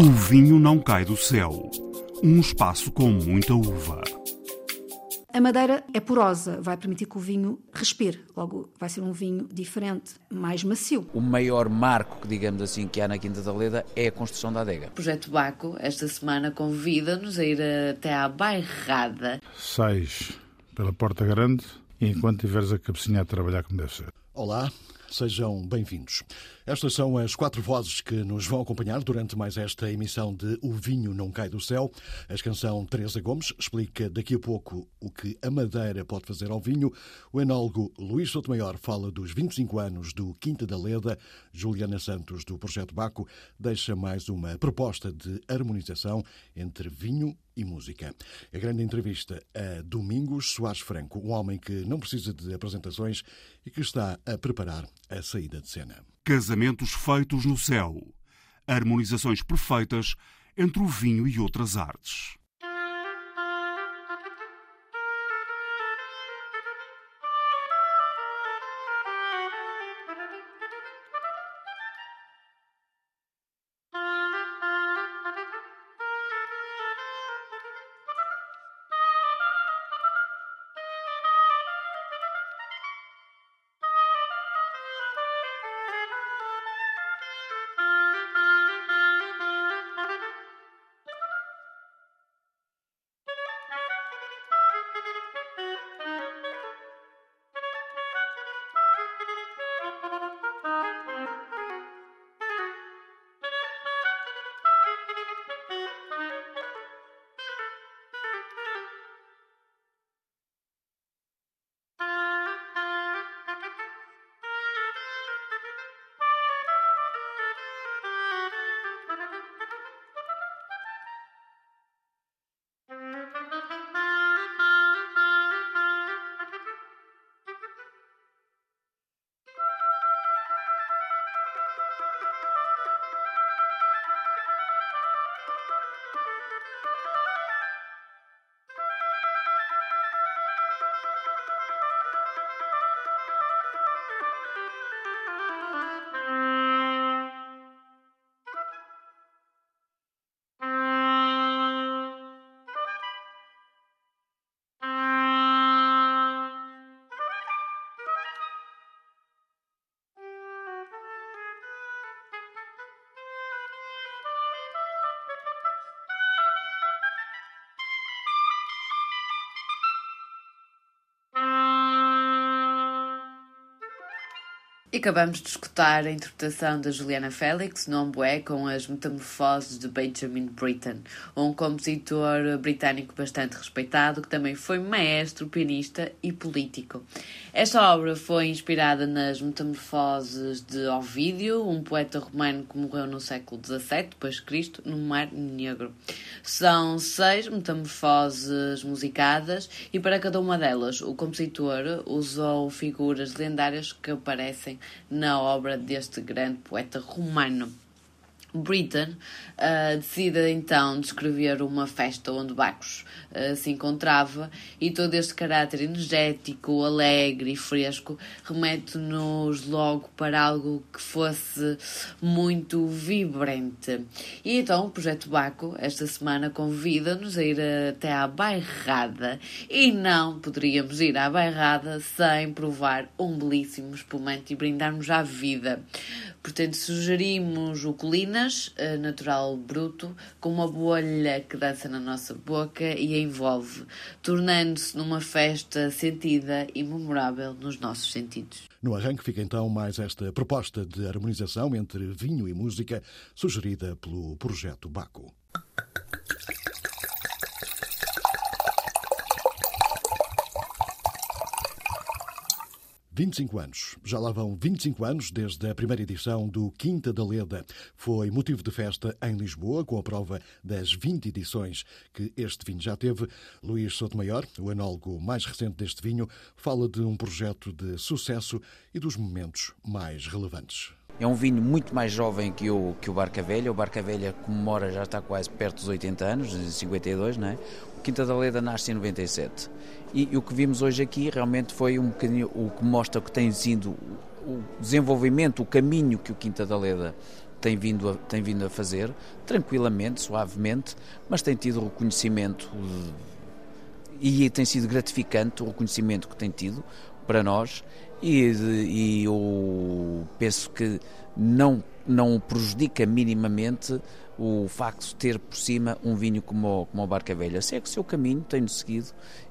O vinho não cai do céu. Um espaço com muita uva. A madeira é porosa, vai permitir que o vinho respire. Logo, vai ser um vinho diferente, mais macio. O maior marco, digamos assim, que há na Quinta da Leda é a construção da adega. O Projeto Baco, esta semana, convida-nos a ir até à Bairrada. Sais pela Porta Grande e enquanto tiveres a cabecinha a trabalhar como deve ser. Olá, sejam bem-vindos. Estas são as quatro vozes que nos vão acompanhar durante mais esta emissão de O Vinho Não Cai do Céu. A canção Teresa Gomes explica daqui a pouco o que a madeira pode fazer ao vinho. O enólogo Luís Sotomayor fala dos 25 anos do Quinta da Leda. Juliana Santos, do Projeto Baco, deixa mais uma proposta de harmonização entre vinho e música. A grande entrevista a Domingos Soares Franco, um homem que não precisa de apresentações e que está a preparar a saída de cena. Casamentos feitos no céu. Harmonizações perfeitas entre o vinho e outras artes. E acabamos de escutar a interpretação da Juliana Félix no Ombué com as Metamorfoses de Benjamin Britten, um compositor britânico bastante respeitado que também foi maestro, pianista e político. Esta obra foi inspirada nas Metamorfoses de Ovídio, um poeta romano que morreu no século XVII Cristo, no Mar Negro. São seis metamorfoses musicadas e para cada uma delas o compositor usou figuras lendárias que aparecem na obra deste grande poeta romano. Britain uh, decide então descrever uma festa onde Bacchus uh, se encontrava e todo este caráter energético, alegre e fresco remete-nos logo para algo que fosse muito vibrante. E então o Projeto Baco esta semana convida-nos a ir até à Bairrada e não poderíamos ir à Bairrada sem provar um belíssimo espumante e brindarmos à vida. Portanto, sugerimos o Colinas, eh, natural bruto, com uma bolha que dança na nossa boca e a envolve, tornando-se numa festa sentida e memorável nos nossos sentidos. No arranque fica então mais esta proposta de harmonização entre vinho e música, sugerida pelo Projeto Baco. 25 anos. Já lá vão 25 anos desde a primeira edição do Quinta da Leda. Foi motivo de festa em Lisboa, com a prova das 20 edições que este vinho já teve. Luís Sotomayor, o enólogo mais recente deste vinho, fala de um projeto de sucesso e dos momentos mais relevantes. É um vinho muito mais jovem que o, que o Barca Velha. O Barca Velha comemora, já está quase perto dos 80 anos, 52, não é? Quinta da Leda nasce em 97. E, e o que vimos hoje aqui realmente foi um bocadinho o que mostra que tem sido o desenvolvimento, o caminho que o Quinta da Leda tem vindo a, tem vindo a fazer, tranquilamente, suavemente, mas tem tido reconhecimento e tem sido gratificante o reconhecimento que tem tido para nós e, e eu penso que não, não prejudica minimamente o facto de ter por cima um vinho como, como a Barca Velha. Segue o seu caminho, tenho seguido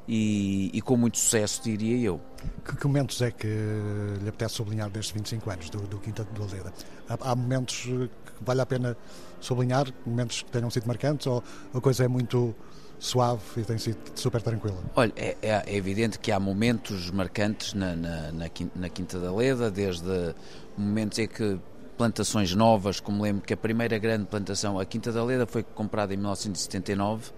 e, e, com muito sucesso, diria eu. Que, que, momentos é que lhe apetece sublinhar destes 25 anos do, do Quinta do Aldeia? Há, há, momentos que vale a pena sublinhar, momentos que tenham sido marcantes ou a coisa é muito suave e tem sido super tranquila? Olha, é, é, é evidente que há momentos marcantes na, na, na, Quinta da Leda, desde momentos em que plantações novas, como lembro que a primeira grande plantação, a Quinta da Leda, foi comprada em 1979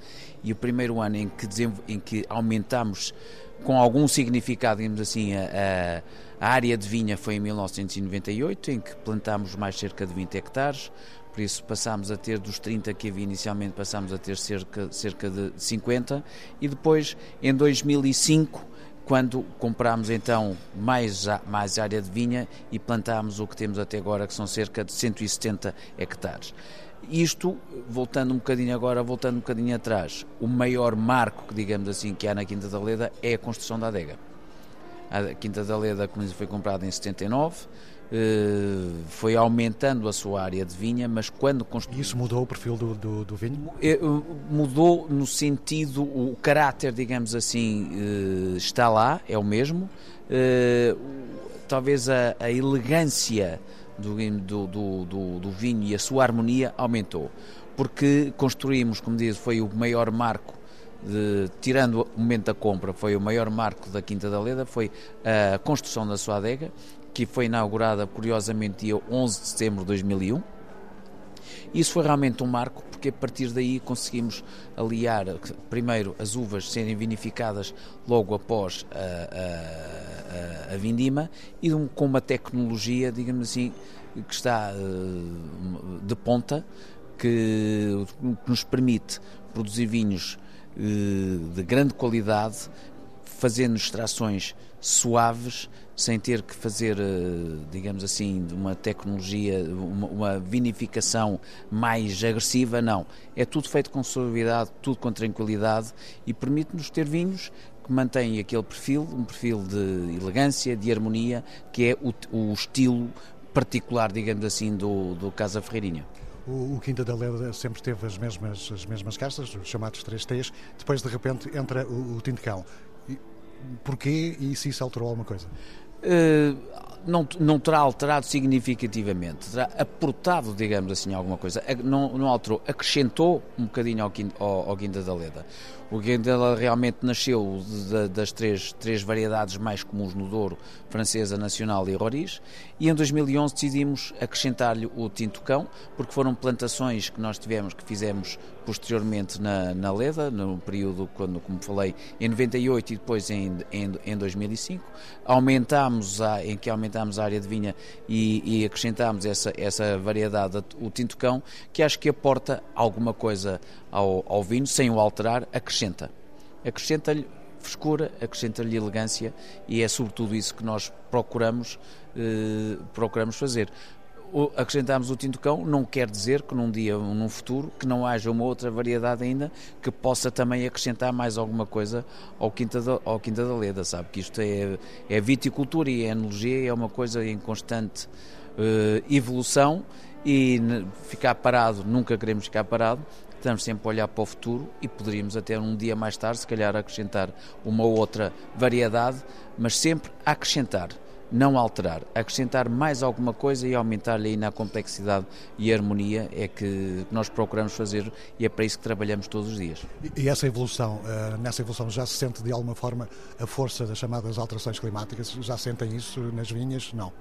e o primeiro ano em que, em que aumentámos com algum significado, digamos assim, a, a, área de vinha foi em 1998, em que plantámos mais cerca de 20 hectares, por isso passámos a ter dos 30 que havia inicialmente, passámos a ter cerca, cerca de 50 e depois em 2005 quando comprámos então mais, mais área de vinha e plantámos o que temos até agora, que são cerca de 170 hectares. Isto, voltando um bocadinho agora, voltando um bocadinho atrás, o maior marco, que digamos assim, que há na Quinta da Leda é a construção da adega. A Quinta da Leda, como foi comprada em 79, eh, foi aumentando a sua área de vinha, mas quando construiu... Isso mudou o perfil do, do, do, vinho? Eh, mudou no sentido, o caráter, digamos assim, eh, está lá, é o mesmo. Talvez a, a elegância do, do, do, do vinho e a sua harmonia aumentou, porque construímos, como diz, foi o maior marco de, tirando o momento da compra, foi o maior marco da Quinta da Leda, foi a construção da sua adega, que foi inaugurada, curiosamente, dia 11 de setembro de 2001. Isso foi realmente um marco, porque a partir daí conseguimos aliar, primeiro, as uvas serem vinificadas logo após a, a, a, a vindima e com uma tecnologia, digamos assim, que está uh, de ponta, que, que, nos permite produzir vinhos uh, de grande qualidade, fazendo extrações suaves, sem ter que fazer, eh, digamos assim, uma tecnologia, uma, uma vinificação mais agressiva, não. É tudo feito com suavidade, tudo com tranquilidade e permite-nos ter vinhos que mantêm aquele perfil, um perfil de elegância, de harmonia, que é o, o estilo particular, digamos assim, do, do Casa Ferreirinha. O, o, Quinta da Leda sempre teve as mesmas, as mesmas castas, os chamados 3Ts, depois de repente entra o, o Tintecão. Porquê e se isso alterou alguma coisa? Uh, não, não terá alterado significativamente, terá aportado, digamos assim, alguma coisa. Não, não alterou, acrescentou um bocadinho ao, ao, ao Guinda da Leda. O Guindela realmente nasceu de, das três, três variedades mais comuns no Douro, francesa, nacional e roriz, e em 2011 decidimos acrescentar-lhe o tinto cão, porque foram plantações que nós tivemos, que fizemos posteriormente na, na Leda, no período, quando, como falei, em 98 e depois em, em, em 2005. Aumentámos a, em que aumentámos a área de vinha e, e acrescentámos essa, essa variedade, o tinto cão, que acho que aporta alguma coisa ao, ao vinho, sem o alterar, acrescenta. Acrescenta-lhe frescura, acrescenta-lhe elegância e é sobretudo isso que nós procuramos, eh, procuramos fazer. O, acrescentarmos o tinto cão não quer dizer que num dia, num futuro, que não haja uma outra variedade ainda que possa também acrescentar mais alguma coisa ao Quinta da, ao Quinta da Leda, sabe? Que isto é, é viticultura e é enologia, é uma coisa em constante eh, evolução e ficar parado, nunca queremos ficar parado, estamos sempre a olhar para o futuro e poderíamos até um dia mais tarde, se calhar, acrescentar uma outra variedade, mas sempre a acrescentar, não alterar. Acrescentar mais alguma coisa e aumentar-lhe aí na complexidade e harmonia é que nós procuramos fazer e é para isso que trabalhamos todos os dias. E essa evolução, eh, nessa evolução já se sente de alguma forma a força das chamadas alterações climáticas? Já sentem isso nas vinhas? Não.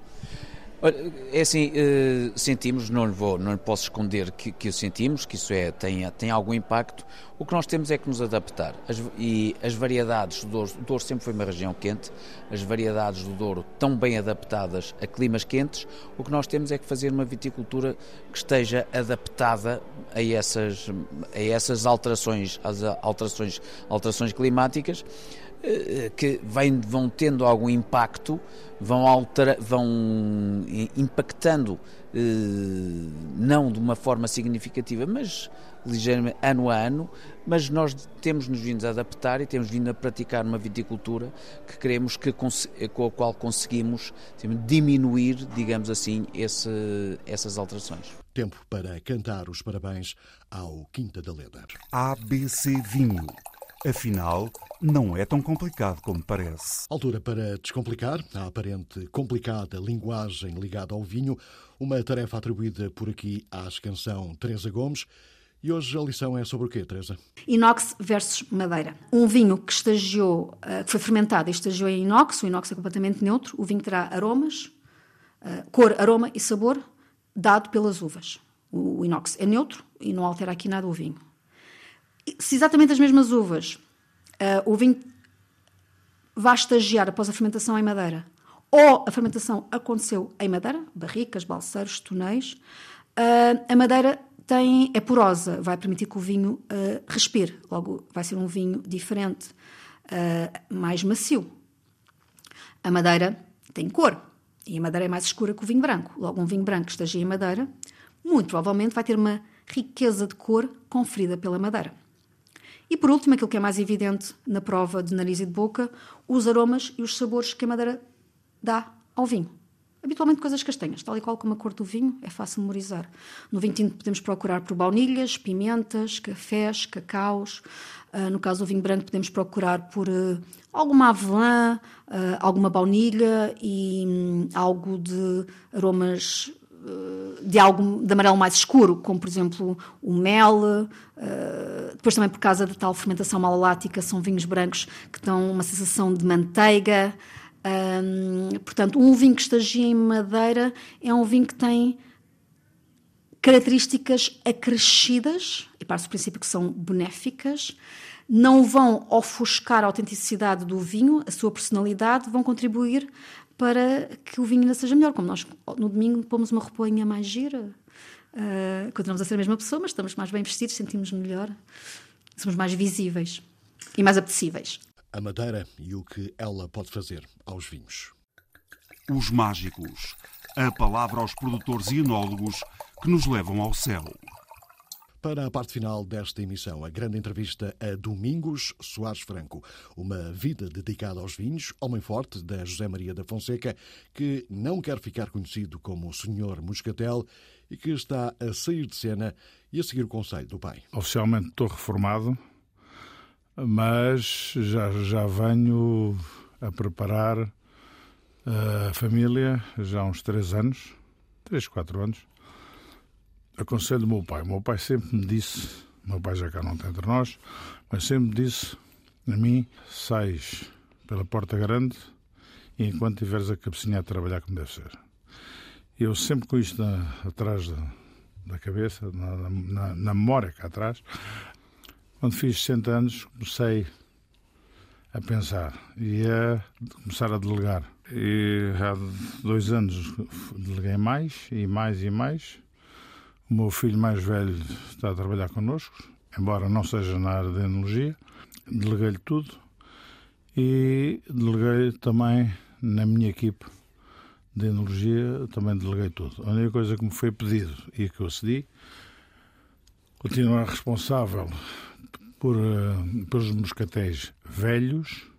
É assim, eh, sentimos, não lhe, vou, não lhe posso esconder que, que o sentimos, que isso é, tem, tem algum impacto. O que nós temos é que nos adaptar. As, e as variedades do Douro, o Douro sempre foi uma região quente, as variedades do Douro estão bem adaptadas a climas quentes. O que nós temos é que fazer uma viticultura que esteja adaptada a essas, a essas alterações, às alterações, alterações climáticas que vão tendo algum impacto, vão, altera, vão impactando não de uma forma significativa, mas ligeiramente ano a ano, mas nós temos nos vindo a adaptar e temos vindo a praticar uma viticultura que queremos que com a qual conseguimos diminuir, digamos assim, esse, essas alterações. Tempo para cantar os parabéns ao Quinta da Leda. ABC Vinho. Afinal, não é tão complicado como parece. Altura para descomplicar a aparente complicada linguagem ligada ao vinho, uma tarefa atribuída por aqui à canção Teresa Gomes. E hoje a lição é sobre o quê, Teresa? Inox versus madeira. Um vinho que estagiou, eh, que foi fermentado e estagiou em inox, o inox é completamente neutro, o vinho terá aromas, eh, cor, aroma e sabor dado pelas uvas. O inox é neutro e não altera aqui nada o vinho. Se exatamente as mesmas uvas, eh, o vinho vai estagiar após a fermentação em madeira, ou a fermentação aconteceu em madeira, barricas, balseiros, tonéis, a madeira tem, é porosa, vai permitir que o vinho uh, respire, logo vai ser um vinho diferente, uh, mais macio. A madeira tem cor, e a madeira é mais escura que o vinho branco. Logo, um vinho branco que esteja em madeira, muito provavelmente vai ter uma riqueza de cor conferida pela madeira. E por último, aquilo que é mais evidente na prova de nariz e de boca, os aromas e os sabores que a madeira dá ao vinho habitualmente coisas castanhas, tal e qual como a cor do vinho, é fácil memorizar. No vinho tinto podemos procurar por baunilhas, pimentas, cafés, cacaus. Uh, no caso do vinho branco podemos procurar por uh, alguma avelã, uh, alguma baunilha e um, algo de aromas de algo de amarelo mais escuro, como por exemplo o mel. depois também por causa da tal fermentação malalática são vinhos brancos que dão uma sensação de manteiga. Um, portanto, um vinho que estagia em madeira é um vinho que tem características acrescidas, e parte do princípio que são benéficas, não vão ofuscar a autenticidade do vinho, a sua personalidade, vão contribuir para que o vinho ainda seja melhor. Como nós no domingo pomos uma roupinha mais gira, uh, continuamos a ser a mesma pessoa, mas estamos mais bem vestidos, sentimos melhor, somos mais visíveis e mais apetecíveis a madeira e o que ela pode fazer aos vinhos. Os mágicos. A palavra aos produtores e enólogos que nos levam ao céu. Para a parte final desta emissão, a grande entrevista a Domingos Soares Franco, uma vida dedicada aos vinhos, homem forte da José Maria da Fonseca, que não quer ficar conhecido como o Senhor Moscatel e que está a sair de cena e a seguir o conselho do pai. Oficialmente estou reformado, mas já, já venho a preparar eh, a família já há uns três anos, três, quatro anos. Aconselho o meu pai. O meu pai sempre me disse, meu pai já cá não está entre nós, mas sempre me disse a mim, sais pela porta grande e enquanto tiveres a cabecinha a trabalhar como deve ser. Eu sempre com isto na, atrás da, da cabeça, na, na, na memória cá atrás, quando fiz 60 anos, comecei a pensar e a começar a delegar. E há dois anos deleguei mais e mais e mais. O meu filho mais velho está a trabalhar connosco, embora não seja na área da enologia. Deleguei-lhe tudo e deleguei também na minha equipe de enologia, também deleguei tudo. A única coisa que me foi pedido e que eu cedi, continuar responsável por, uh, pelos moscatéis velhos,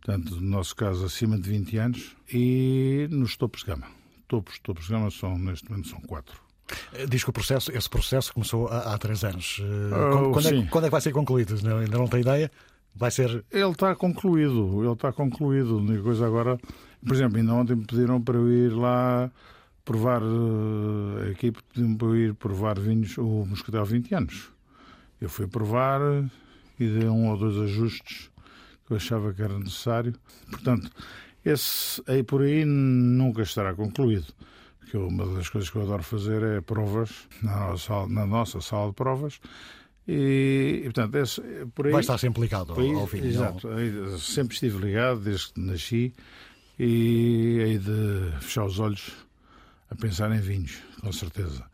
portanto, no nosso caso, acima de 20 anos, e nos topos de gama. Topos, topos de gama são, neste momento, são quatro. Eh, diz que o processo, esse processo começou há, há três anos. Uh, quando, é, quando, é, que vai ser concluído? Não, ainda não tem ideia? Vai ser. Ele está concluído, ele está concluído. A única coisa agora, por exemplo, ainda ontem me pediram para eu ir lá provar, a equipe pediu-me para eu ir provar vinhos, o Moscatel 20 anos. Eu fui provar e dei um ou dois ajustes que eu achava que era necessário. Portanto, esse aí por aí nunca estará concluído. Porque uma das coisas que eu adoro fazer é provas na nossa sala, na nossa sala de provas. E, e portanto, esse, por aí. Vai estar sempre ligado ao, ao vinho. Exato. Não? Sempre estive ligado desde que nasci e hei de fechar os olhos a pensar em vinhos, com certeza.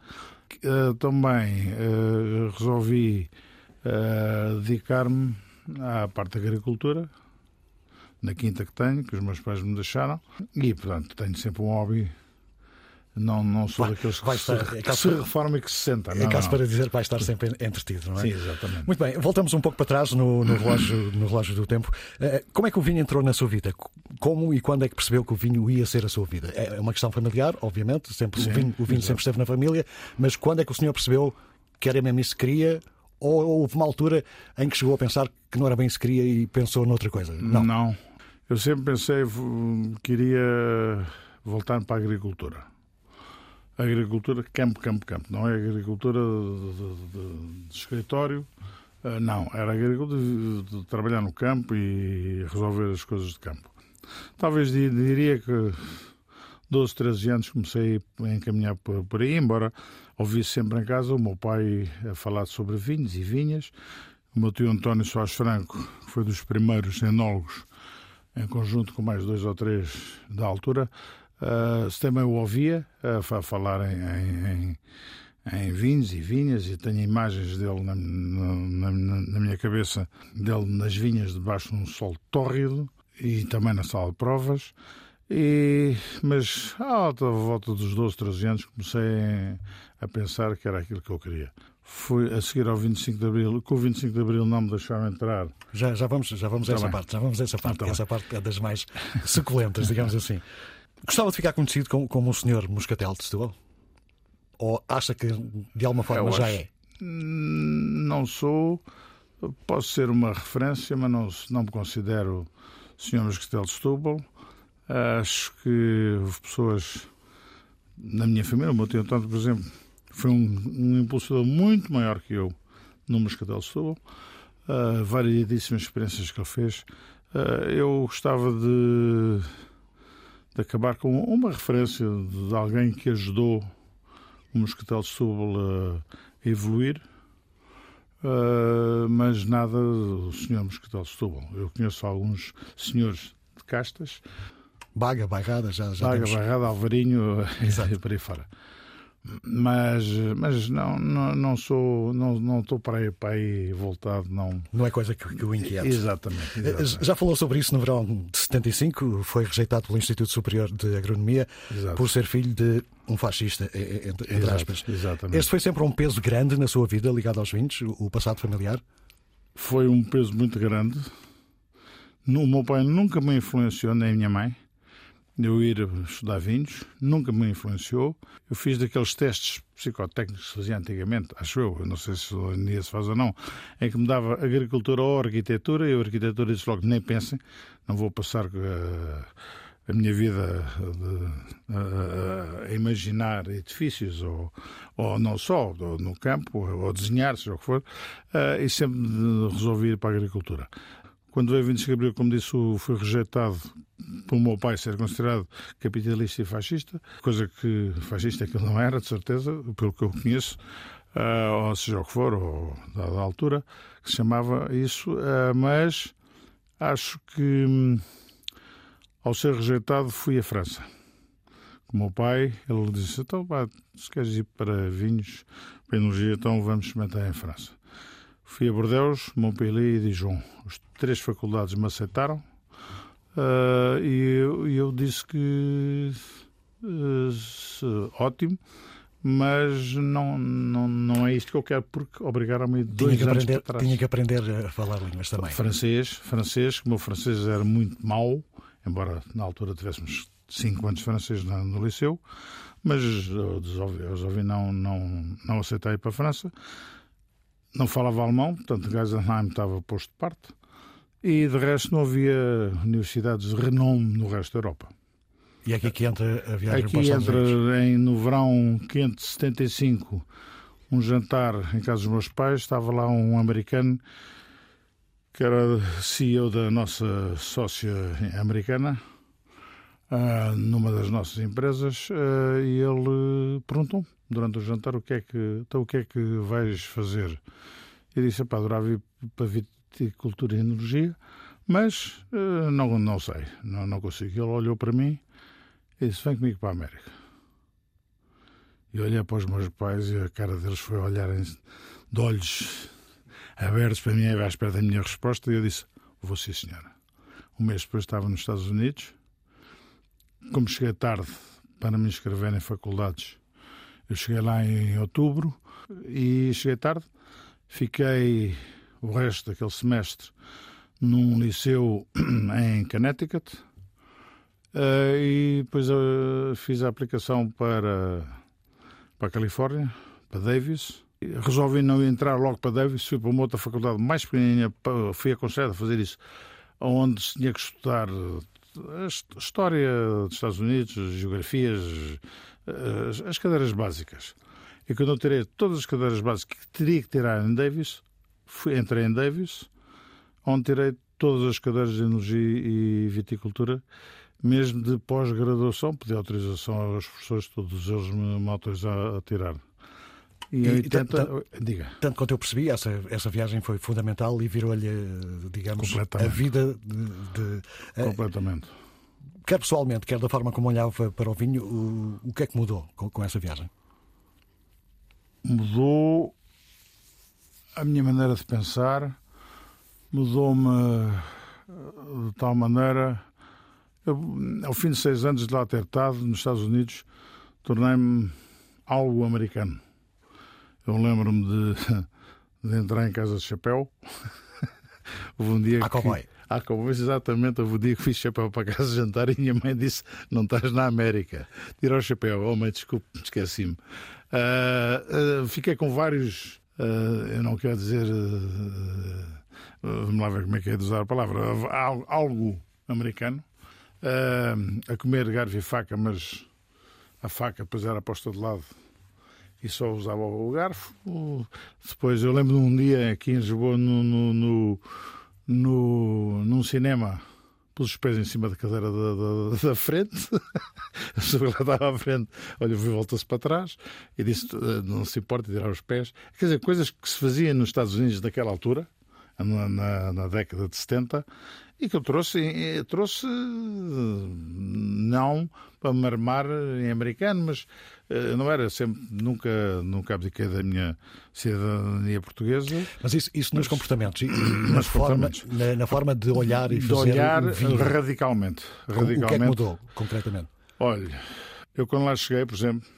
Uh, também uh, resolvi uh, dedicar-me à parte da agricultura, na quinta que tenho, que os meus pais me deixaram, e, portanto, tenho sempre um hobby não, não sou vai, daqueles vai estar, que, se, é que se reforma e que se senta. Não, é caso não. para dizer que vai estar sempre entretido, não é? Sim, exatamente. Muito bem, voltamos um pouco para trás no, no, relógio, no relógio do tempo. Eh, como é que o vinho entrou na sua vida? Como e quando é que percebeu que o vinho ia ser a sua vida? É uma questão familiar, obviamente, sempre, Sim, o vinho, o vinho sempre esteve na família, mas quando é que o senhor percebeu que era mesmo isso que queria? Ou houve uma altura em que chegou a pensar que não era bem isso que queria e pensou noutra coisa? Não. Não. Eu sempre pensei que queria voltar para a agricultura agricultura campo, campo, campo. Não é agricultura de, de, de, de escritório, uh, não. Era agricultura de, trabalhar no campo e resolver as coisas de campo. Talvez diria que 12, 13 anos comecei a encaminhar por, por aí, embora ouvisse sempre em casa o meu pai a falar sobre vinhos e vinhas. O meu tio António Soares Franco foi dos primeiros enólogos, em conjunto com mais dois ou três da altura, Uh, também o ouvia uh, a falar em, em, em, vinhos e vinhas e tenho imagens dele na, na, na, minha cabeça, dele nas vinhas debaixo de um sol tórrido e também na sala de provas. E, mas à volta dos 12, 13 anos comecei a pensar que era aquilo que eu queria. Fui a seguir ao 25 de Abril, com o 25 de Abril não me deixaram entrar. Já, já vamos, já vamos a tá essa parte, já vamos a essa parte, tá essa parte é das mais suculentas, digamos assim. Gostava de ficar conhecido como, como o senhor Moscatel de Setúbal? Ou acha que de alguma forma já é? Não sou. Posso ser uma referência, mas não, não me considero senhor Moscatel de Setúbal. Acho que houve pessoas na minha família, o meu tio António, por exemplo, foi um, um impulsador muito maior que eu no Moscatel de Setúbal. Uh, variedíssimas experiências que ele fez. Uh, eu gostava de de acabar com uma referência de alguém que ajudou o Moscatel de Setúbal a evoluir, uh, mas nada do senhor Moscatel de Setúbal. Eu conheço alguns senhores de castas. Baga, Bairrada, já, já Baga, temos... Bairrada, Alvarinho e por aí fora mas mas não não, não sou não não estou para aí, para aí voltado não. Não é coisa que, que o inquieta exatamente, exatamente, já falou sobre isso no verão de 75 foi rejeitado pelo Instituto Superior de Agronomia Exato. por ser filho de um fascista entre, entre aspas. exatamente. este foi sempre um peso grande na sua vida ligado aos vinhos o passado familiar? Foi um peso muito grande. O meu pai nunca me influenciou nem a minha mãe eu ir estudar vinhos, nunca me influenciou. Eu fiz daqueles testes psicotécnicos que se fazia antigamente, acho eu, não sei se hoje em dia se faz ou não, em que me dava agricultura ou arquitetura, e a arquitetura disse logo, nem pensem, não vou passar a, eh, a minha vida a, a, a, imaginar edifícios, ou, ou não só, no campo, ou desenhar, seja o que for, e sempre resolvi ir para a agricultura. Quando veio 25 de Abril, como disse, foi rejeitado pelo meu pai ser considerado capitalista e fascista, coisa que fascista é que ele não era, de certeza, pelo que eu conheço, uh, ou seja o que for, ou da, altura, que se chamava isso, uh, mas acho que hum, ao ser rejeitado fui à França. Com o meu pai, ele disse, então, se queres ir para vinhos, para energia, então vamos experimentar em França. Fui a Bordeaux, Montpellier e Dijon. As três faculdades me aceitaram uh, e eu, eu, disse que uh, ótimo, mas não, não, não é isto que eu quero porque obrigaram-me dois tinha anos para trás. Tinha que aprender a falar línguas também. Francês, francês, que o meu francês era muito mau, embora na altura tivéssemos cinco anos de francês no, no liceu, mas eu resolvi não, não, não aceitar ir para a França não falava alemão, portanto Geisenheim estava posto de parte, e de resto não havia universidades de renome no resto da Europa. E é aqui que entra a viagem aqui para os entra em, no verão quente de 75 um jantar em casa dos meus pais, estava lá um americano que era CEO da nossa sócia americana, uh, numa das nossas empresas, uh, e ele perguntou durante o jantar o que é que, então, o que, é que vais fazer. Eu disse, pá, adorava ir para viticultura e energia, mas uh, não, não sei, não, não consigo. Ele olhou para mim e disse, vem comigo para a América. E olhei para os meus pais e a cara deles foi olharem de olhos abertos para mim à espera da minha resposta e eu disse, vou sim senhora. Um mês depois estava nos Estados Unidos. Como cheguei tarde para me inscrever em faculdades, eu cheguei lá em outubro e cheguei tarde. Fiquei o resto daquele semestre num liceu em Connecticut uh, e depois uh, fiz a aplicação para, para a Califórnia, para Davis. Resolvi não entrar logo para Davis, fui para uma outra faculdade mais pequenininha, fui aconselhado a fazer isso, onde se tinha que estudar a história dos Estados Unidos, geografias, as, as cadeiras básicas. E quando eu tirei todas as cadeiras básicas que teria que tirar em Davis, fui, entrei em Davis, onde tirei todas as cadeiras de energia e viticultura, mesmo de pós-graduação, pedi autorização aos professores, todos eles me, me autorizaram a tirar. E, e 80, tanto, diga. Tanto quanto eu percebi, essa, essa viagem foi fundamental e virou-lhe, digamos, a vida de. de eh, Completamente. quer pessoalmente, quer da forma como olhava para o vinho, o, o que é que mudou com, com essa viagem? Mudou a minha maneira de pensar, mudou-me de tal maneira. Eu, ao fim de seis anos de lá ter estado nos Estados Unidos, tornei-me algo americano. Eu lembro-me de, de, entrar em casa de chapéu. Houve um dia. A que, cowboy. À cowboy, exatamente. Houve um dia que fiz chapéu para casa de jantar e minha mãe disse: Não estás na América. Tira o chapéu. Oh, mãe, desculpe, esqueci-me. Uh, uh, fiquei com vários. Uh, eu não quero dizer. vamos lá ver como é que é de usar a palavra. Algo americano. a comer garfo e faca, mas a faca depois era posta de lado e só usava o garfo. Depois eu lembro de um dia aqui em Lisboa, no, no, no, no num cinema, pus os pés em cima da cadeira da, da, da frente, a pessoa lá estava à frente, olha, voltou-se para trás e disse: não se importa tirar os pés. Quer dizer, coisas que se faziam nos Estados Unidos naquela altura, na, na, na década de 70, e que eu trouxe, trouxe não para me armar em americano, mas eh, não era sempre, nunca, nunca abdiquei da minha cidadania portuguesa. Mas isso, isso nos comportamentos, e, na, forma, na, na, forma de olhar e de fazer olhar radicalmente, radicalmente. O que é que mudou, concretamente? Olha, eu quando lá cheguei, por exemplo,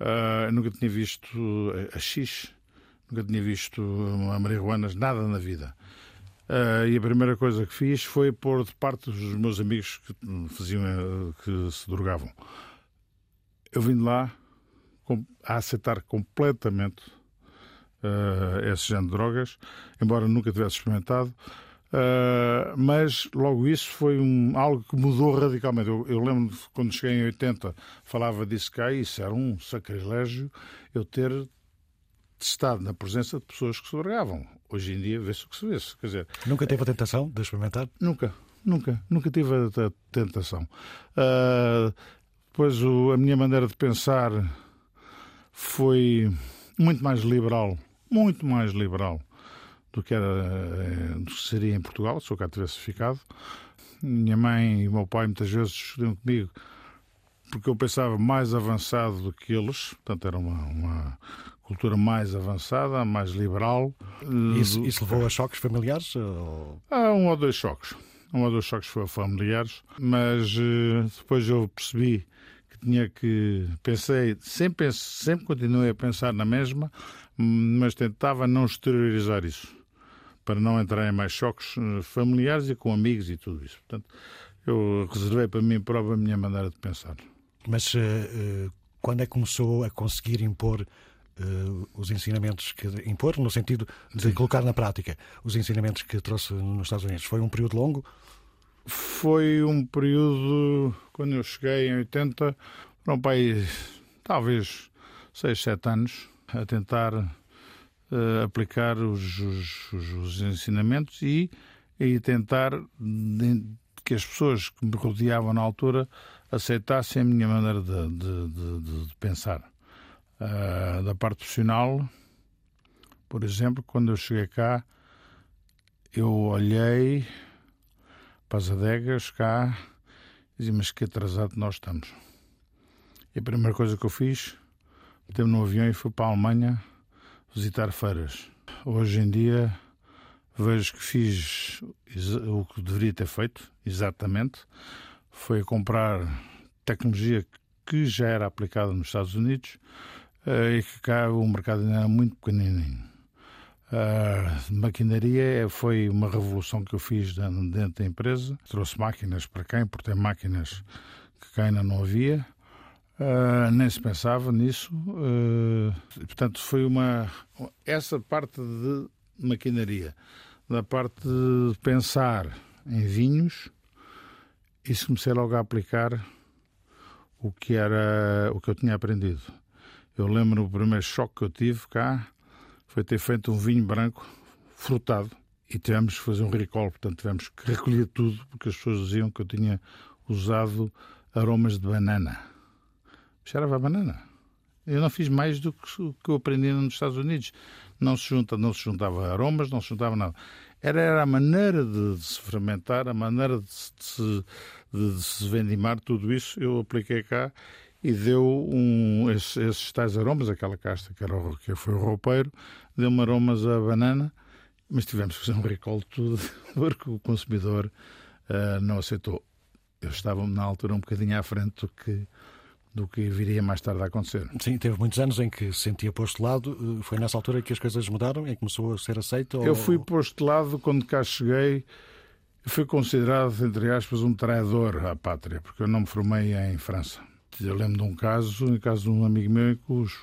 uh, nunca tinha visto a, a X, nunca tinha visto a marihuanas, nada na vida. Uh, e a primeira coisa que fiz foi pôr de parte os meus amigos que faziam eh, que se drogavam. Eu vim de lá a aceitar completamente uh, esse género de drogas, embora nunca tivesse experimentado. Uh, mas logo isso foi um, algo que mudou radicalmente. Eu, eu lembro quando cheguei em 80, falava disso cá, e isso era um sacrilégio eu ter estado na presença de pessoas que se drogavam. Hoje em dia vê-se o que se vê. -se. Quer dizer, nunca teve a tentação de experimentar? Nunca, nunca, nunca tive a tentação. Uh, depois o, a minha maneira de pensar foi muito mais liberal, muito mais liberal do que, era, eh, do que seria em Portugal, se eu cá tivesse ficado. Minha mãe e meu pai muitas vezes discutiam comigo porque eu pensava mais avançado do que eles, portanto era uma, uma cultura mais avançada, mais liberal. Isso, isso levou a choques familiares? Ou... Ah, um ou dois choques. Um ou dois choques familiares, mas uh, depois eu percebi que tinha que. Pensei, sempre, sempre continuei a pensar na mesma, mas tentava não exteriorizar isso, para não entrar em mais choques eh, familiares e com amigos e tudo isso. Portanto, eu reservei para mim própria a minha maneira de pensar. Mas uh, quando é que começou a conseguir impor uh, os ensinamentos que impor, no sentido de Sim. colocar na prática os ensinamentos que trouxe nos Estados Unidos? Foi um período longo? Foi um período, quando eu cheguei em 80, foram para aí, talvez 6, 7 anos, a tentar uh, aplicar os, os, os, ensinamentos e, e tentar que as pessoas que me rodeavam na altura aceitassem a minha maneira de, de, de, de pensar. Uh, da parte profissional, por exemplo, quando eu cheguei cá, eu olhei para as adegas cá e disse, mas que atrasado nós estamos. E a primeira coisa que eu fiz, metei-me no avião e fui para a Alemanha visitar feiras. Hoje em dia, vejo que fiz o que deveria ter feito, exatamente. Foi comprar tecnologia que já era aplicada nos Estados Unidos e que cá o mercado ainda era muito pequenininho. Maquinaria foi uma revolução que eu fiz dentro da empresa. Trouxe máquinas para cá, importei máquinas que cá ainda não havia. Uh, nem se pensava nisso. Uh, portanto, foi uma. Essa parte de maquinaria, da parte de pensar em vinhos, isso comecei logo a aplicar o que era o que eu tinha aprendido. Eu lembro o primeiro choque que eu tive cá foi ter feito um vinho branco frutado e tivemos que fazer um recall, portanto tivemos que recolher tudo porque as pessoas diziam que eu tinha usado aromas de banana. Cheirava a banana. Eu não fiz mais do que que eu aprendi nos Estados Unidos. Não se, junta, não se juntava aromas, não se juntava nada. Era, era a maneira de, de se fermentar, a maneira de, de, se, de, se vendimar, tudo isso eu apliquei cá e deu um, esses, esses tais aromas, aquela casta que, era o, que foi o roupeiro, deu-me aromas a banana, mas tivemos que fazer um recall de tudo porque o consumidor uh, não aceitou. Eu estava na altura um bocadinho à frente do que, do que viria mais tarde a acontecer. Sim, teve muitos anos em que se sentia postulado. Eh, foi nessa altura que as coisas mudaram, em que começou a ser aceito? Eu fui postulado quando cá cheguei. Fui considerado, entre aspas, um traidor à pátria, porque eu não me formei em França. Eu lembro de um caso, em caso de um amigo meu, que os,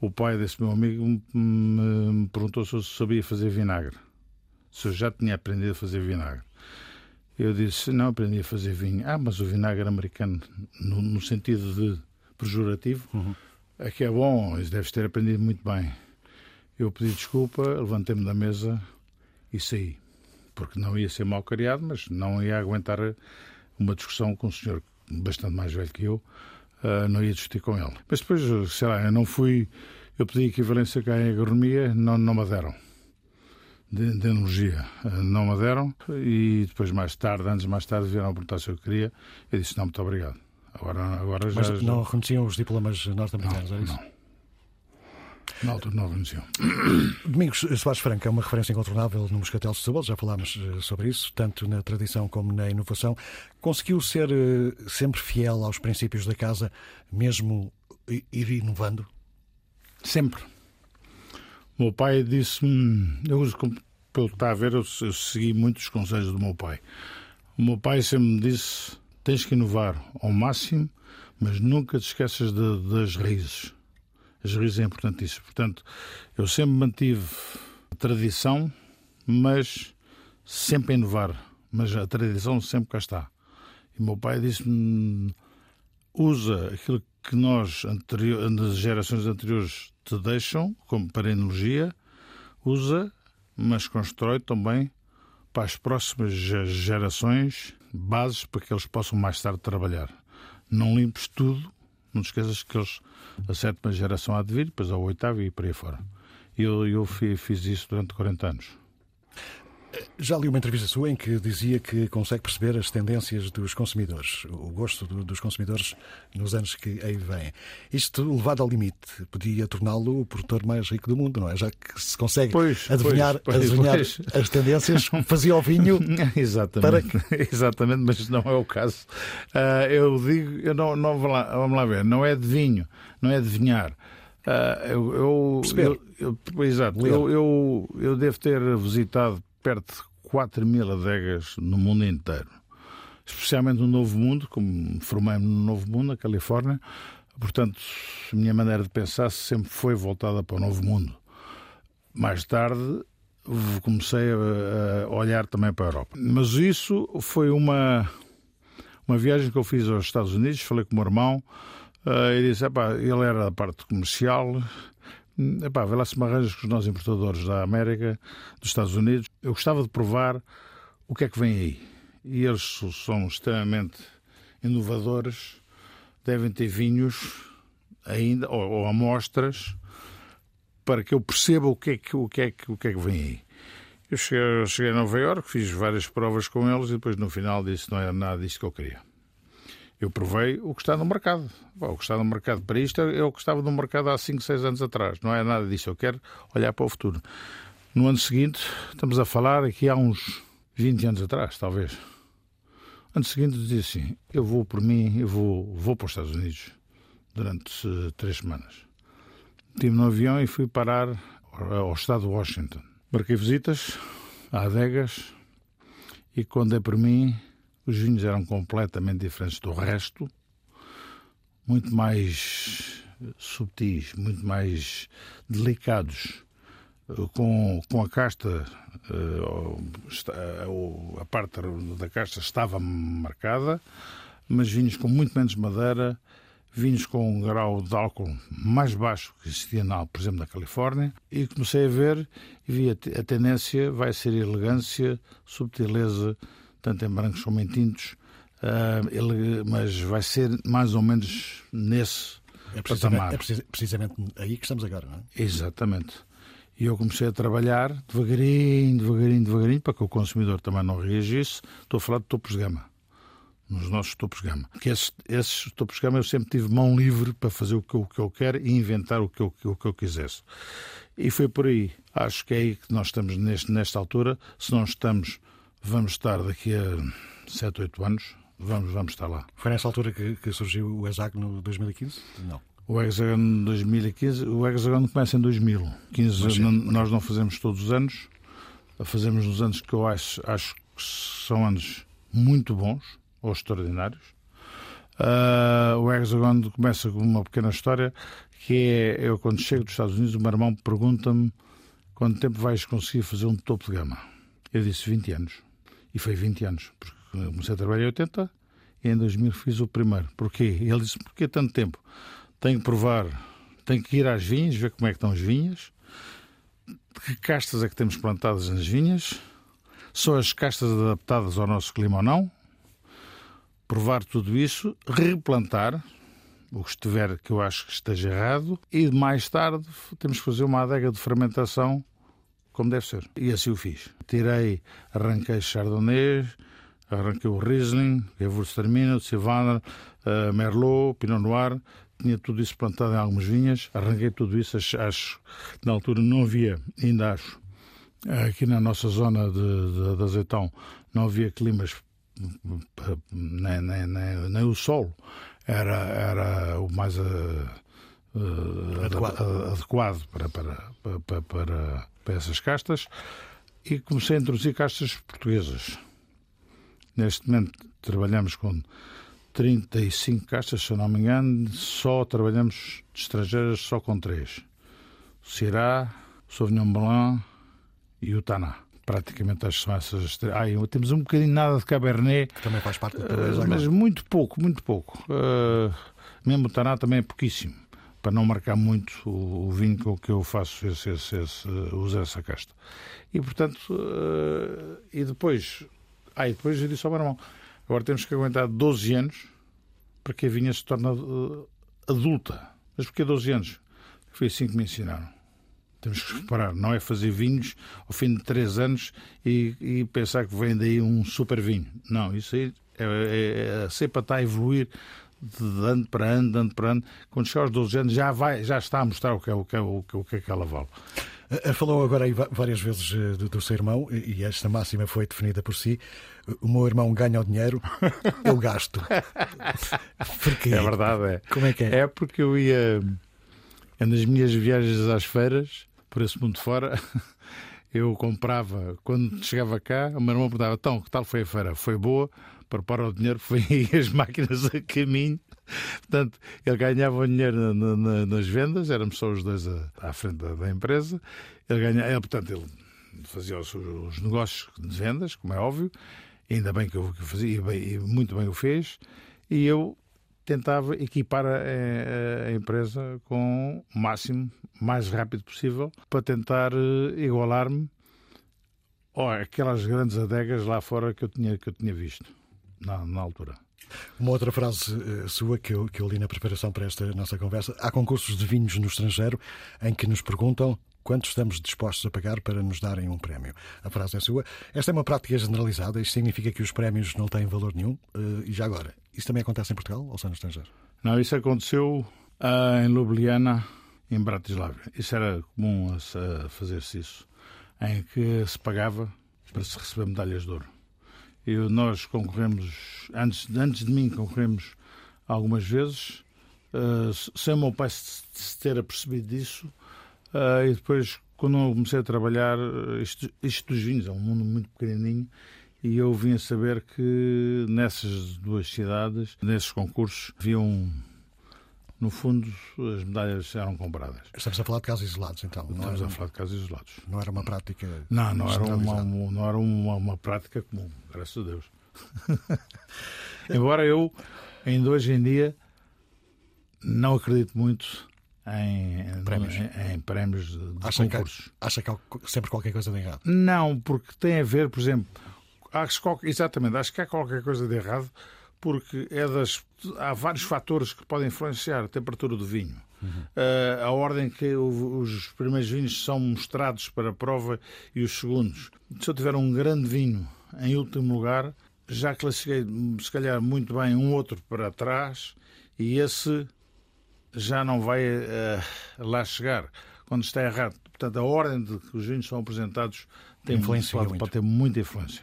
o pai desse meu amigo me, me perguntou se eu sabia fazer vinagre. Se eu já tinha aprendido a fazer vinagre. Eu disse, não, aprendi a fazer vinho. Ah, mas o vinagre americano, no, no sentido de pejorativo, uhum. é que é bom, deves ter aprendido muito bem. Eu pedi desculpa, levantei-me da mesa e saí. Porque não ia ser mal criado, mas não ia aguentar uma discussão com um senhor bastante mais velho que eu, uh, não ia discutir com ele. Mas depois, sei lá, eu não fui. Eu pedi equivalência cá em agronomia, não, não me deram. De, de energia, uh, não me deram. E depois, mais tarde, anos mais tarde, vieram a perguntar se eu queria. Eu disse: não, muito obrigado. Agora, agora Mas já. não reconheciam os diplomas norte-americanos, é isso? Não. Na altura não reconheciam. Domingos Soares Franco é uma referência incontornável no Moscatel de Setúbal, já falámos eh, sobre isso, tanto na tradição como na inovação. Conseguiu ser eh, sempre fiel aos princípios da casa, mesmo ir inovando? Sempre. O meu pai disse-me, eu uso, pelo que está a ver, eu, eu segui muitos conselhos do meu pai. O meu pai sempre me disse: tens que inovar ao máximo, mas nunca te esqueças de, das raízes raízes é importantíssimo. Portanto, eu sempre mantive tradição, mas sempre a inovar. Mas a tradição sempre cá está. E meu pai disse-me: usa aquilo que nós, nas gerações anteriores, te deixam, como para energia, usa, mas constrói também para as próximas gerações bases para que eles possam mais tarde trabalhar. Não limpes tudo, não te esqueças que eles, a sétima geração há de vir, depois ao oitavo e por aí fora. Eu, eu fiz isso durante 40 anos. Já li uma entrevista sua em que dizia que consegue perceber as tendências dos consumidores, o gosto dos consumidores nos anos que aí vêm. Isto, levado ao limite, podia torná-lo o produtor mais rico do mundo, não é? Já que se consegue pois, adivinhar, pois, adivinhar pois. as tendências, fazia o vinho. Exatamente, para... exatamente, mas não é o caso. Uh, eu digo, eu não, não vamos, lá, vamos lá ver, não é de vinho, não é de vinhar. Uh, eu, eu, eu, eu, exato, eu, eu, eu devo ter visitado perto de 4 mil adegas no mundo inteiro. Especialmente no Novo Mundo, como formei-me no Novo Mundo, na Califórnia. Portanto, a minha maneira de pensar sempre foi voltada para o Novo Mundo. Mais tarde, comecei a olhar também para a Europa. Mas isso foi uma, uma viagem que eu fiz aos Estados Unidos. Falei com o meu irmão. Uh, e disse: ele era da parte comercial, Epá, vê lá se me arranjas com os nossos importadores da América, dos Estados Unidos. Eu gostava de provar o que é que vem aí. E eles são extremamente inovadores, devem ter vinhos ainda, ou, ou amostras, para que eu perceba o que é que, o que, é que, o que, é que vem aí. Eu cheguei, cheguei a Nova Iorque, fiz várias provas com eles e depois no final disse não era nada disso que eu queria. Eu provei o que está no mercado. Bom, o que está no mercado para isto é o que estava no mercado há 5, 6 anos atrás. Não é nada disso. Eu quero olhar para o futuro. No ano seguinte, estamos a falar aqui há uns 20 anos atrás, talvez. Ano seguinte dizia assim: eu vou por mim, eu vou, vou para os Estados Unidos durante uh, três semanas. Estive no avião e fui parar ao estado de Washington. Marquei visitas a adegas e quando é por mim, os vinhos eram completamente diferentes do resto, muito mais subtis, muito mais delicados. Com, com a casta, eh, a parte da casta estava marcada, mas vinhos com muito menos madeira, vinhos com um grau de álcool mais baixo que existia, na, por exemplo, na Califórnia, e comecei a ver e vi a, tendência vai ser elegância, subtileza, tanto em brancos como em tintos, uh, mas vai ser mais ou menos nesse é precisamente, é precisamente aí que estamos agora, não é? Exatamente. E eu comecei a trabalhar devagarinho, devagarinho, devagarinho, para que o consumidor também não reagisse. Estou a falar de topos de gama, nos nossos topos de gama. Que esses, esses topos de gama eu sempre tive mão livre para fazer o que eu, o que eu quero e inventar o que, eu, o que eu quisesse. E foi por aí. Acho que é aí que nós estamos neste, nesta altura. Se não estamos, vamos estar daqui a 7, 8 anos. Vamos, vamos estar lá. Foi nessa altura que, que surgiu o ESAG no 2015? Não. O Hexagon 2015, o Hexagon começa em 2015. Mas, nós não fazemos todos os anos, fazemos nos anos que eu acho, acho que são anos muito bons ou extraordinários. Uh, o Hexagon começa com uma pequena história que é eu quando chego dos Estados Unidos o meu irmão pergunta-me quanto tempo vais conseguir fazer um topo de gama. Eu disse 20 anos. E foi 20 anos, porque comecei a trabalhar em 80 e em 2000 fiz o primeiro. Porquê? Ele disse, porquê tanto tempo? Tenho que provar, tenho que ir às vinhas, ver como é que estão as vinhas, que castas é que temos plantadas nas vinhas, são as castas adaptadas ao nosso clima ou não, provar tudo isso, replantar o que estiver que eu acho que esteja errado e mais tarde temos que fazer uma adega de fermentação como deve ser. E assim o fiz. Tirei, arranquei Chardonnay, arranquei o Riesling, Gewürztraminer, Sylvaner, uh, Merlot, Pinot Noir, tinha tudo isso plantado em algumas vinhas, arranquei tudo isso, acho, acho na altura não havia, ainda acho, aqui na nossa zona de, de, de azeitão, não havia climas, nem, nem, nem, nem o sol era, era o mais uh, uh, adequado, adequado para, para, para, para, para essas castas e comecei a introduzir castas portuguesas. Neste momento trabalhamos com 35 caixas, se eu não me engano, só trabalhamos de estrangeiras só com três. O Syrah, o Sauvignon Blanc e o Taná. Praticamente acho que são essas as três. Ah, temos um bocadinho nada de Cabernet. Que também faz parte do uh, Mas muito pouco, muito pouco. Uh, mesmo o Taná também é pouquíssimo. Para não marcar muito o, o vinho com que eu faço, esse, esse, esse, uso essa casta. E portanto, uh, e depois, ah, e depois eu disse ao meu irmão, Agora temos que aguentar 12 anos para que a vinha se torne uh, adulta. Mas porquê 12 anos? Foi assim que me ensinaram. Temos que reparar, não é fazer vinhos ao fim de 3 anos e, e pensar que vem daí um super vinho. Não, isso aí é, é, é a cepa está a evoluir de ano para ano, de ano para ano. Quando chegar aos 12 anos já, vai, já está a mostrar o que é, o que é, o que é, o que é que ela vale. Eh, falou agora aí várias vezes eh, do, do seu irmão, e esta máxima foi definida por si. O meu irmão ganha o dinheiro, eu gasto. Porque, é verdade, é. Como é que é? É porque eu ia nas minhas viagens às feiras, por esse mundo fora, eu comprava, quando chegava cá, o meu irmão perguntava: então, que tal foi a feira? Foi boa? Prepara o dinheiro, foi aí as máquinas a caminho. Portanto, ele ganhava o dinheiro na, na, nas vendas, éramos só os dois a, à frente da, da, empresa. Ele ganhava, ele, portanto, ele fazia os, os, negócios de vendas, como é óbvio, ainda bem que eu, fazia, e, bem, e, muito bem o fez, e eu tentava equipar a, a, empresa com o máximo, mais rápido possível, para tentar uh, igualar-me aquelas grandes adegas lá fora que eu tinha, que eu tinha visto na, na altura. Uma outra frase uh, sua que eu, que eu li na preparação para esta nossa conversa: há concursos de vinhos no estrangeiro em que nos perguntam quanto estamos dispostos a pagar para nos darem um prémio. A frase é sua. Esta é uma prática generalizada. Isto significa que os prémios não têm valor nenhum. Uh, e já agora, isso também acontece em Portugal ou só no estrangeiro? Não, isso aconteceu uh, em Ljubljana, em Bratislava. Isso era comum fazer-se isso. em que se pagava para se receber medalhas de ouro. E nós concorremos, antes, antes de mim, concorremos algumas vezes, uh, sem o meu pai se ter apercebido disso, uh, e depois, quando eu comecei a trabalhar, isto, isto dos vinhos é um mundo muito pequenininho, e eu vim a saber que nessas duas cidades, nesses concursos, haviam no fundo, as medalhas eram compradas. Estamos a falar de casos isolados, então. Não Estamos era, a falar de casos isolados. Não era uma prática. Não, não era uma, não era uma, uma prática comum, graças a Deus. Embora eu, ainda hoje em dia, não acredito muito em prémios, em, em prémios de acha concursos. Que, acha que há sempre qualquer coisa de errado? Não, porque tem a ver, por exemplo, acho, exatamente, acho que há qualquer coisa de errado porque é das, há vários fatores que podem influenciar a temperatura do vinho. Uhum. Uh, a ordem que os primeiros vinhos são mostrados para a prova e os segundos. Se eu tiver um grande vinho em último lugar, já classifiquei, se calhar, muito bem um outro para trás e esse já não vai uh, lá chegar quando está errado. Portanto, a ordem de que os vinhos são apresentados tem influência pode, pode, ter muita influência.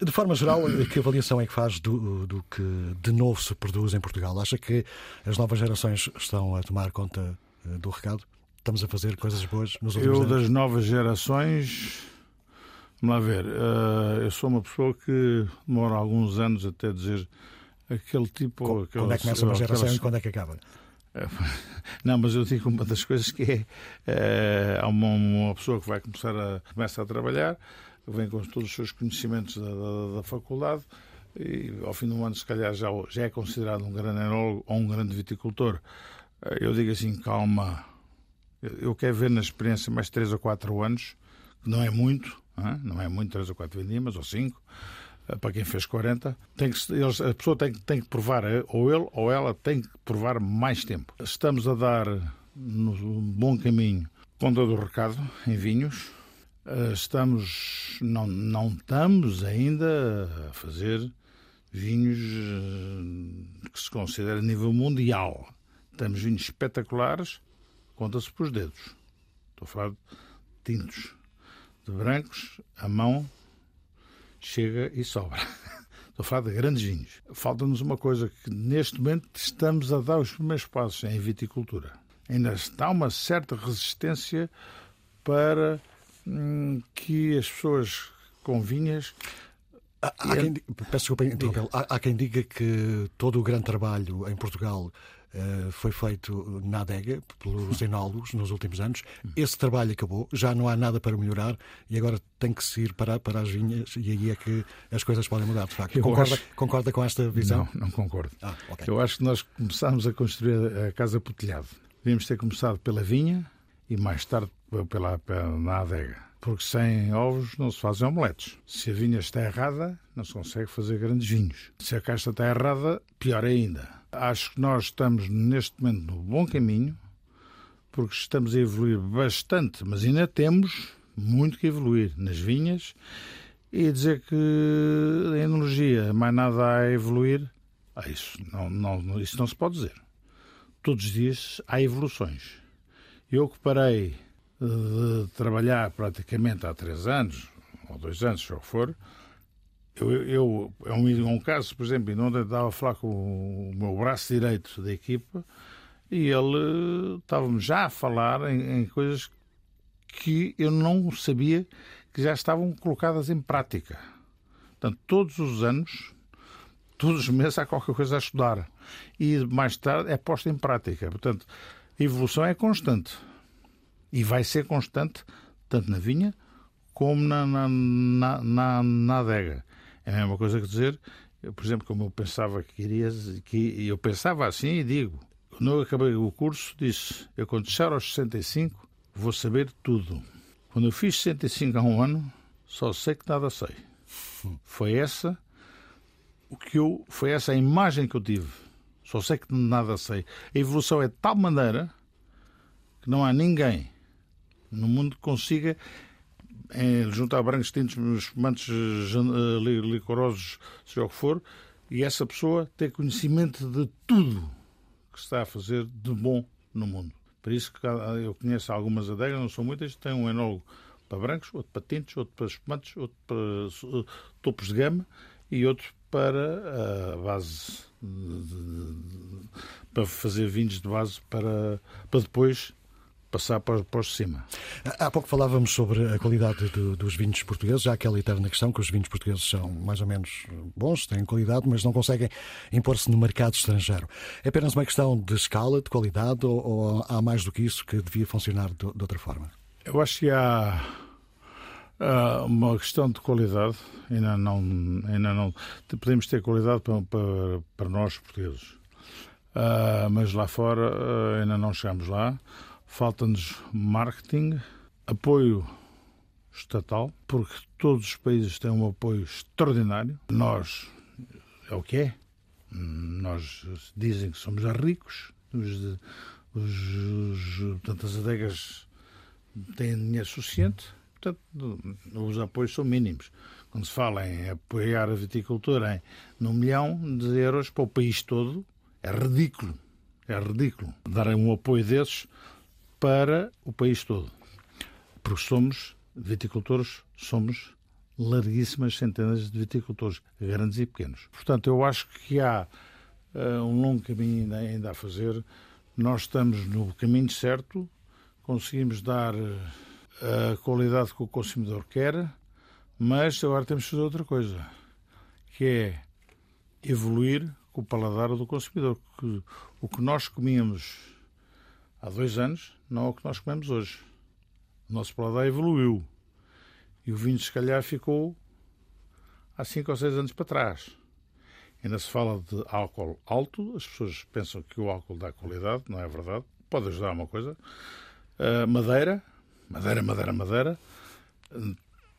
De forma geral, que avaliação é que faz do, do, que de novo se produz em Portugal? Acha que as novas gerações estão a tomar conta eh, do recado? Estamos a fazer coisas boas nos últimos eu, anos? Das novas gerações, vamos lá ver, uh, eu sou uma pessoa que demora alguns anos até dizer aquele tipo. Quando, aquele, quando é que começa uma geração aquelas... e quando é que acaba? Não, mas eu digo uma das coisas que é, é há uma, uma, pessoa que vai começar a começa a trabalhar, vem com todos os seus conhecimentos da, da, da faculdade e ao fim do ano se calhar já, já é considerado um grande enólogo ou um grande viticultor. Eh, eu digo assim, calma, eu quero ver na experiência mais 3 ou 4 anos, que não é muito, não é muito 3 ou 4 vendimas ou 5, eh, para quem fez 40, tem que, eles, a pessoa tem, tem que provar, eh, ou ele ou ela tem que provar mais tempo. Estamos a dar no bom caminho conta do recado em vinhos. Eh, estamos, não, não estamos ainda a fazer vinhos que se considera nível mundial. Temos vinhos espetaculares, conta-se por os dedos. Estou a falar de tintos, de brancos, a mão, chega e sobra. Estou a falar de grandes vinhos. Falta-nos uma coisa que neste momento estamos a dar os primeiros passos em viticultura. Ainda está uma certa resistência para hum, que as pessoas com vinhas Há, há quem, peço desculpa interrompê-lo. Há, há, quem diga que todo o grande trabalho em Portugal uh, foi feito na adega pelos enólogos nos últimos anos. Esse trabalho acabou, já não há nada para melhorar e agora tem que se ir para, para as vinhas e aí é que as coisas podem mudar, de facto. Concorda, acho... concorda com esta visão? Não, não concordo. Ah, okay. Eu acho que nós começámos a construir a casa por telhado. Devíamos ter começado pela vinha e mais tarde pela, pela na adega porque sem ovos não se fazem omeletes. Se a vinha está errada, não se consegue fazer grandes vinhos. Se a casta está errada, pior ainda. Acho que nós estamos neste momento no bom caminho, porque estamos a evoluir bastante, mas ainda temos muito que evoluir nas vinhas e dizer que a enologia mais nada a evoluir, ah, isso, não, não, isso não se pode dizer. Todos os dias há evoluções. Eu que parei de trabalhar praticamente há três anos, ou dois anos, se for, eu, eu, é um, um caso, por exemplo, onde eu estava a falar com o meu braço direito da equipa e ele estava-me já a falar em, em, coisas que eu não sabia que já estavam colocadas em prática. Portanto, todos os anos, todos os meses há qualquer coisa a estudar e mais tarde é posta em prática. Portanto, a evolução é constante e vai ser constante tanto na vinha como na, na, na, na adega. É a mesma coisa que dizer, por exemplo, como eu pensava que iria, que eu pensava assim e digo, quando eu acabei o curso, disse, eu quando chegar aos 65 vou saber tudo. Quando eu fiz 65 há um ano, só sei que nada sei. Foi essa o que eu, foi essa a imagem que eu tive. Só sei que nada sei. A evolução é de tal maneira que não há ninguém no mundo que consiga em, juntar brancos, tintos, espumantes, eh, licorosos, seja o que for, e essa pessoa ter conhecimento de tudo que está a fazer de bom no mundo. Por isso que eu conheço algumas adegas, não são muitas, tem um enólogo para brancos, outro para tintos, outro para espumantes, outro para topos de gama e outro para a base de, de, para fazer vinhos de base para, para depois passar para, cima. Há pouco falávamos sobre a qualidade do, dos vinhos portugueses, já aquela eterna questão que os vinhos portugueses são mais ou menos bons, têm qualidade, mas não conseguem impor-se no mercado estrangeiro. É apenas uma questão de escala, de qualidade, ou, ou há mais do que isso que devia funcionar de, de outra forma? Eu acho que há Uh, uma questão de qualidade, ainda não, ainda não podemos ter qualidade para, para, para nós portugueses, uh, mas lá fora uh, ainda não chegamos lá. Falta-nos marketing, apoio estatal, porque todos os países têm um apoio extraordinário. Nós, é o que é, nós dizem que somos ricos, os, os, portanto, as adegas têm dinheiro suficiente Portanto, os apoios são mínimos. Quando se fala em apoiar a viticultura em num milhão de euros para o país todo, é ridículo. É ridículo dar um apoio desses para o país todo. Porque somos viticultores, somos larguíssimas centenas de viticultores, grandes e pequenos. Portanto, eu acho que há uh, um longo caminho ainda a fazer. Nós estamos no caminho certo, conseguimos dar. Uh, a qualidade que o consumidor quer, mas agora temos que fazer outra coisa, que é evoluir com o paladar do consumidor. O que nós comíamos há dois anos não é o que nós comemos hoje. O nosso paladar evoluiu. E o vinho, se calhar, ficou há cinco ou seis anos para trás. Ainda se fala de álcool alto, as pessoas pensam que o álcool dá qualidade, não é verdade. Pode ajudar uma coisa. Uh, madeira, madeira, madeira, madeira.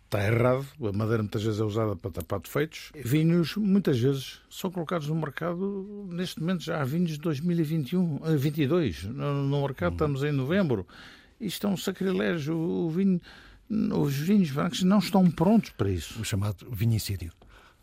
Está errado. A madeira muitas vezes é usada para tapar defeitos. Vinhos, muitas vezes, são colocados no mercado, neste momento já há vinhos de 2021, 22. No, no mercado estamos em novembro. Isto é um sacrilégio. O vinho, os vinhos brancos não estão prontos para isso. O chamado vinicídio.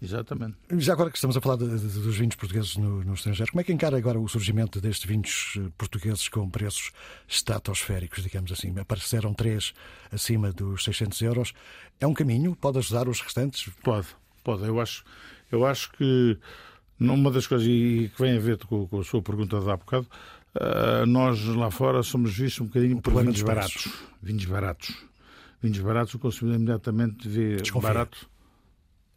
Exatamente. Já agora que estamos a falar de, de, dos vinhos portugueses no, no, estrangeiro, como é que encara agora o surgimento destes vinhos eh, portugueses com preços estratosféricos, digamos assim? Apareceram três acima dos 600 euros. É um caminho? Pode ajudar os restantes? Pode, pode. Eu acho, eu acho que uma das coisas e que vem a ver com, com a sua pergunta de há bocado, uh, nós lá fora somos vistos um bocadinho por vinhos baratos. Vinhos baratos. Vinhos baratos, o consumidor imediatamente vê Desconfia. barato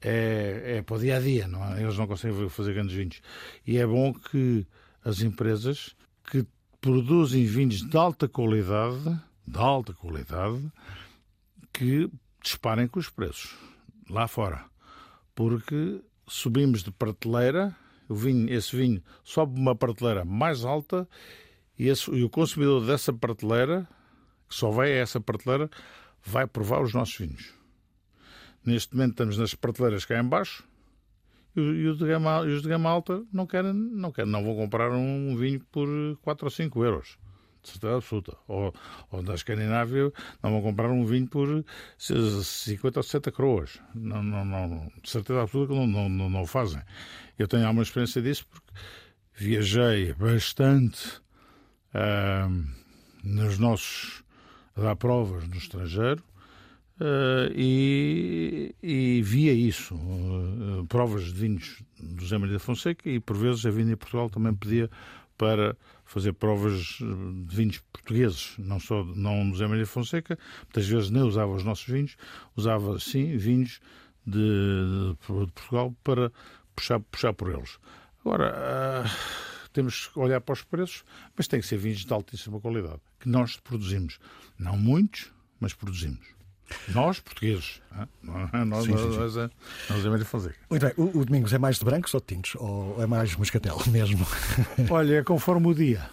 é, é para o dia a dia, não é? eles não conseguem fazer grandes vinhos. E é bom que as empresas que produzem vinhos de alta qualidade, de alta qualidade, que disparem com os preços lá fora. Porque subimos de prateleira, o vinho, esse vinho sobe uma prateleira mais alta e, esse, e o consumidor dessa prateleira, que só vai a essa prateleira, vai provar os nossos vinhos. Neste momento estamos nas prateleiras cá em baixo e os de gama, os de gama alta não querem, não querem, não vão comprar um vinho por 4 ou 5 euros. De certeza absoluta. Ou, ou na Escandinávia não vão comprar um vinho por 50 ou 60 coroas. Não, não, não, de certeza absoluta que não, não, não, não fazem. Eu tenho alguma experiência disso porque viajei bastante uh, nos nossos a dar provas no estrangeiro Uh, e, e, via isso, uh, provas de vinhos do Zé Maria da Fonseca e por vezes a Vinha Portugal também pedia para fazer provas de vinhos portugueses, não só não do Zé Maria da Fonseca, muitas vezes nem usava os nossos vinhos, usava sim vinhos de, de, de Portugal para puxar, puxar por eles. Agora, uh, temos que olhar para os preços, mas tem que ser vinhos de altíssima qualidade, que nós produzimos. Não muitos, mas produzimos. Nós, portugueses. Nós, sim, sim, sim. nós, é, nós é fazer. Muito bem. O, o Domingos é mais de brancos ou de tintos? Ou é mais moscatel mesmo? Olha, é conforme o dia.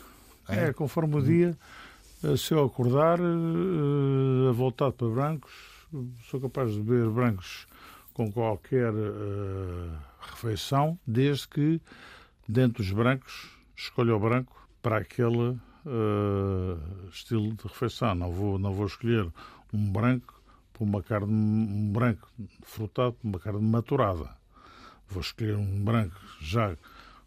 É, é conforme o dia. Eh, se eu acordar, uh, voltado para brancos, sou capaz de beber brancos com qualquer uh, refeição, desde que, dentro dos brancos, escolha o branco para aquele uh, estilo de refeição. Não vou, não vou escolher um branco por uma carne um branco frutado por uma carne maturada. Vou escolher um branco já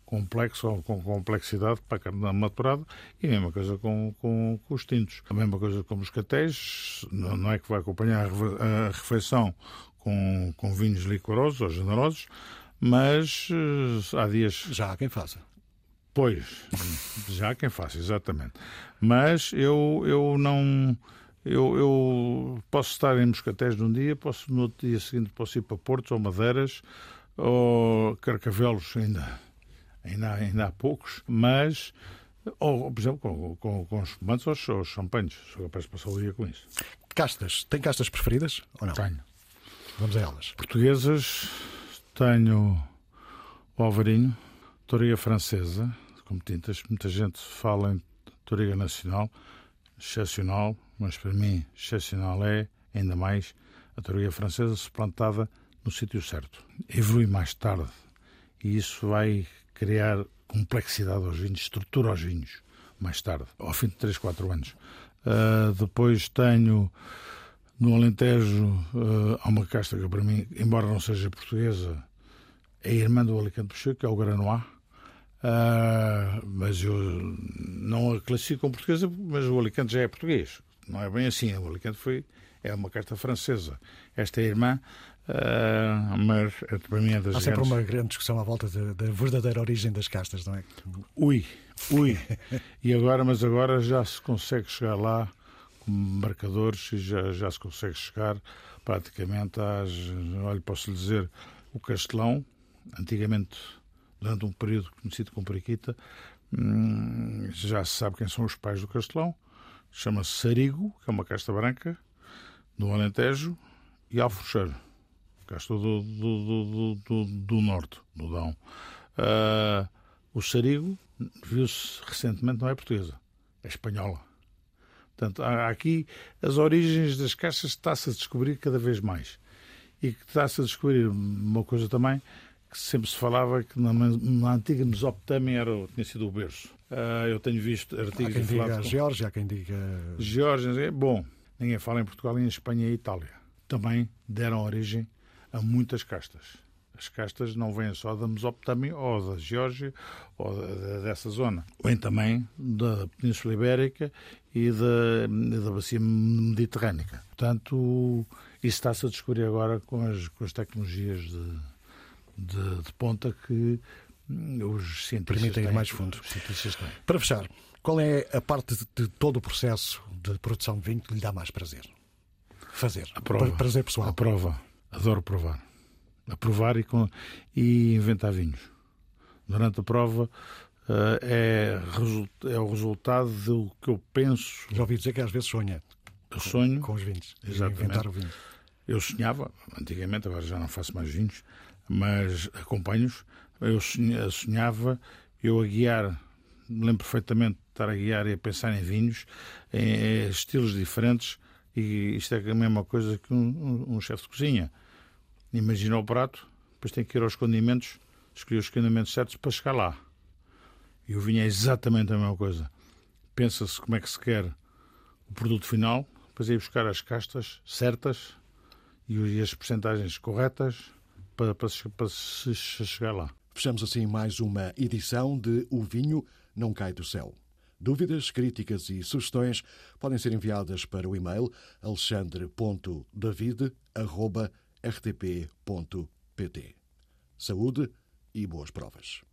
complexo ou com complexidade para a carne maturada e a mesma coisa com, com, com os tintos. A mesma coisa com os catéis, não, não é que vai acompanhar a refeição com, com vinhos licorosos ou generosos, mas uh, há dias. Já há quem faça. Pois, já há quem faça, exatamente. Mas eu, eu não. Eu, eu posso estar em Moscatéis num dia, posso no dia seguinte posso ir para Portos ou Madeiras ou Carcavelos ainda. Ainda, ainda há poucos, mas ou, por exemplo, com, com, com os fumantes ou os, os champanhes. Sou capaz de passar o dia com isso. Castas. Tem castas preferidas ou não? Tenho. Vamos a elas. Portuguesas, tenho o Alvarinho, Toriga Francesa, como tintas. Muita gente fala em Toriga Nacional, excepcional, mas para mim excepcional é, ainda mais, a Toriga Francesa suplantada no sítio certo. Evolui mais tarde e isso vai criar complexidade aos vinhos, estrutura aos vinhos, mais tarde, ao fim de 3, 4 anos. Uh, depois tenho no Alentejo uh, há uma casta que para mim, embora não seja portuguesa, é irmã do Alicante Puxu, que é o Granois. Uh, mas eu não a classifico como portuguesa, mas o Alicante já é português. Não é bem assim. O Alicante foi, é uma carta francesa. Esta é a irmã, uh, mas é, para mim é das Há sempre grandes... uma grande discussão à volta da, verdadeira origem das castas, não é? Ui, ui. e agora, mas agora já se consegue chegar lá marcadores e já, já se consegue chegar praticamente às. Olha, posso lhe dizer, o Castelão, antigamente, durante um período conhecido como Periquita, hum, já se sabe quem são os pais do Castelão. Chama-se Sarigo, que é uma casta branca, do Alentejo, e Alforcheiro, casta do, do, do, do, norte, do Dão. Uh, o Sarigo, viu-se recentemente, não é portuguesa, é espanhola. Portanto, há aqui as origens das caixas está-se a descobrir cada vez mais. E que está-se a descobrir uma coisa também que sempre se falava que na, na antiga Mesopotâmia era, tinha sido o berço. Uh, eu tenho visto artigos... Há quem diga com... Geórgia, há quem diga... Geórgia, bom, ninguém fala em Portugal, em Espanha e Itália. Também deram origem a muitas castas. As castas não vêm só da Mesopotâmia ou da Geórgia ou dessa zona. Vêm também da Península Ibérica e da, da Bacia Mediterrânica. Portanto, isso está-se a descobrir agora com as, com as tecnologias de, de, de ponta que os cientistas permitem ir mais fundo. Para fechar, qual é a parte de todo o processo de produção de vinho que lhe dá mais prazer? Fazer. A prova. Prazer pessoal. A prova. Adoro provar a provar e, com, e inventar vinhos. Durante a prova uh, é, é o resultado do que eu penso. Já ouvi dizer que às vezes sonha. Eu sonho. Com os vinhos. Exatamente. Inventar o vinho. Eu sonhava, antigamente, agora já não faço mais vinhos, mas acompanho-os. Eu sonhava, eu a guiar, me lembro perfeitamente de estar a guiar e a pensar em vinhos, em estilos diferentes, e isto é a mesma coisa que um, um, um chefe de cozinha imagina o prato, depois tem que ir aos condimentos, escolher os condimentos certos para chegar lá. E o vinho é exatamente a mesma coisa. Pensa-se como é que se quer o produto final, depois é ir buscar as castas certas e as percentagens corretas para, para, para se chegar lá. Fechamos assim mais uma edição de O Vinho Não Cai do Céu. Dúvidas, críticas e sugestões podem ser enviadas para o e-mail alexandre.david.com rtp.pt. Saúde e boas provas.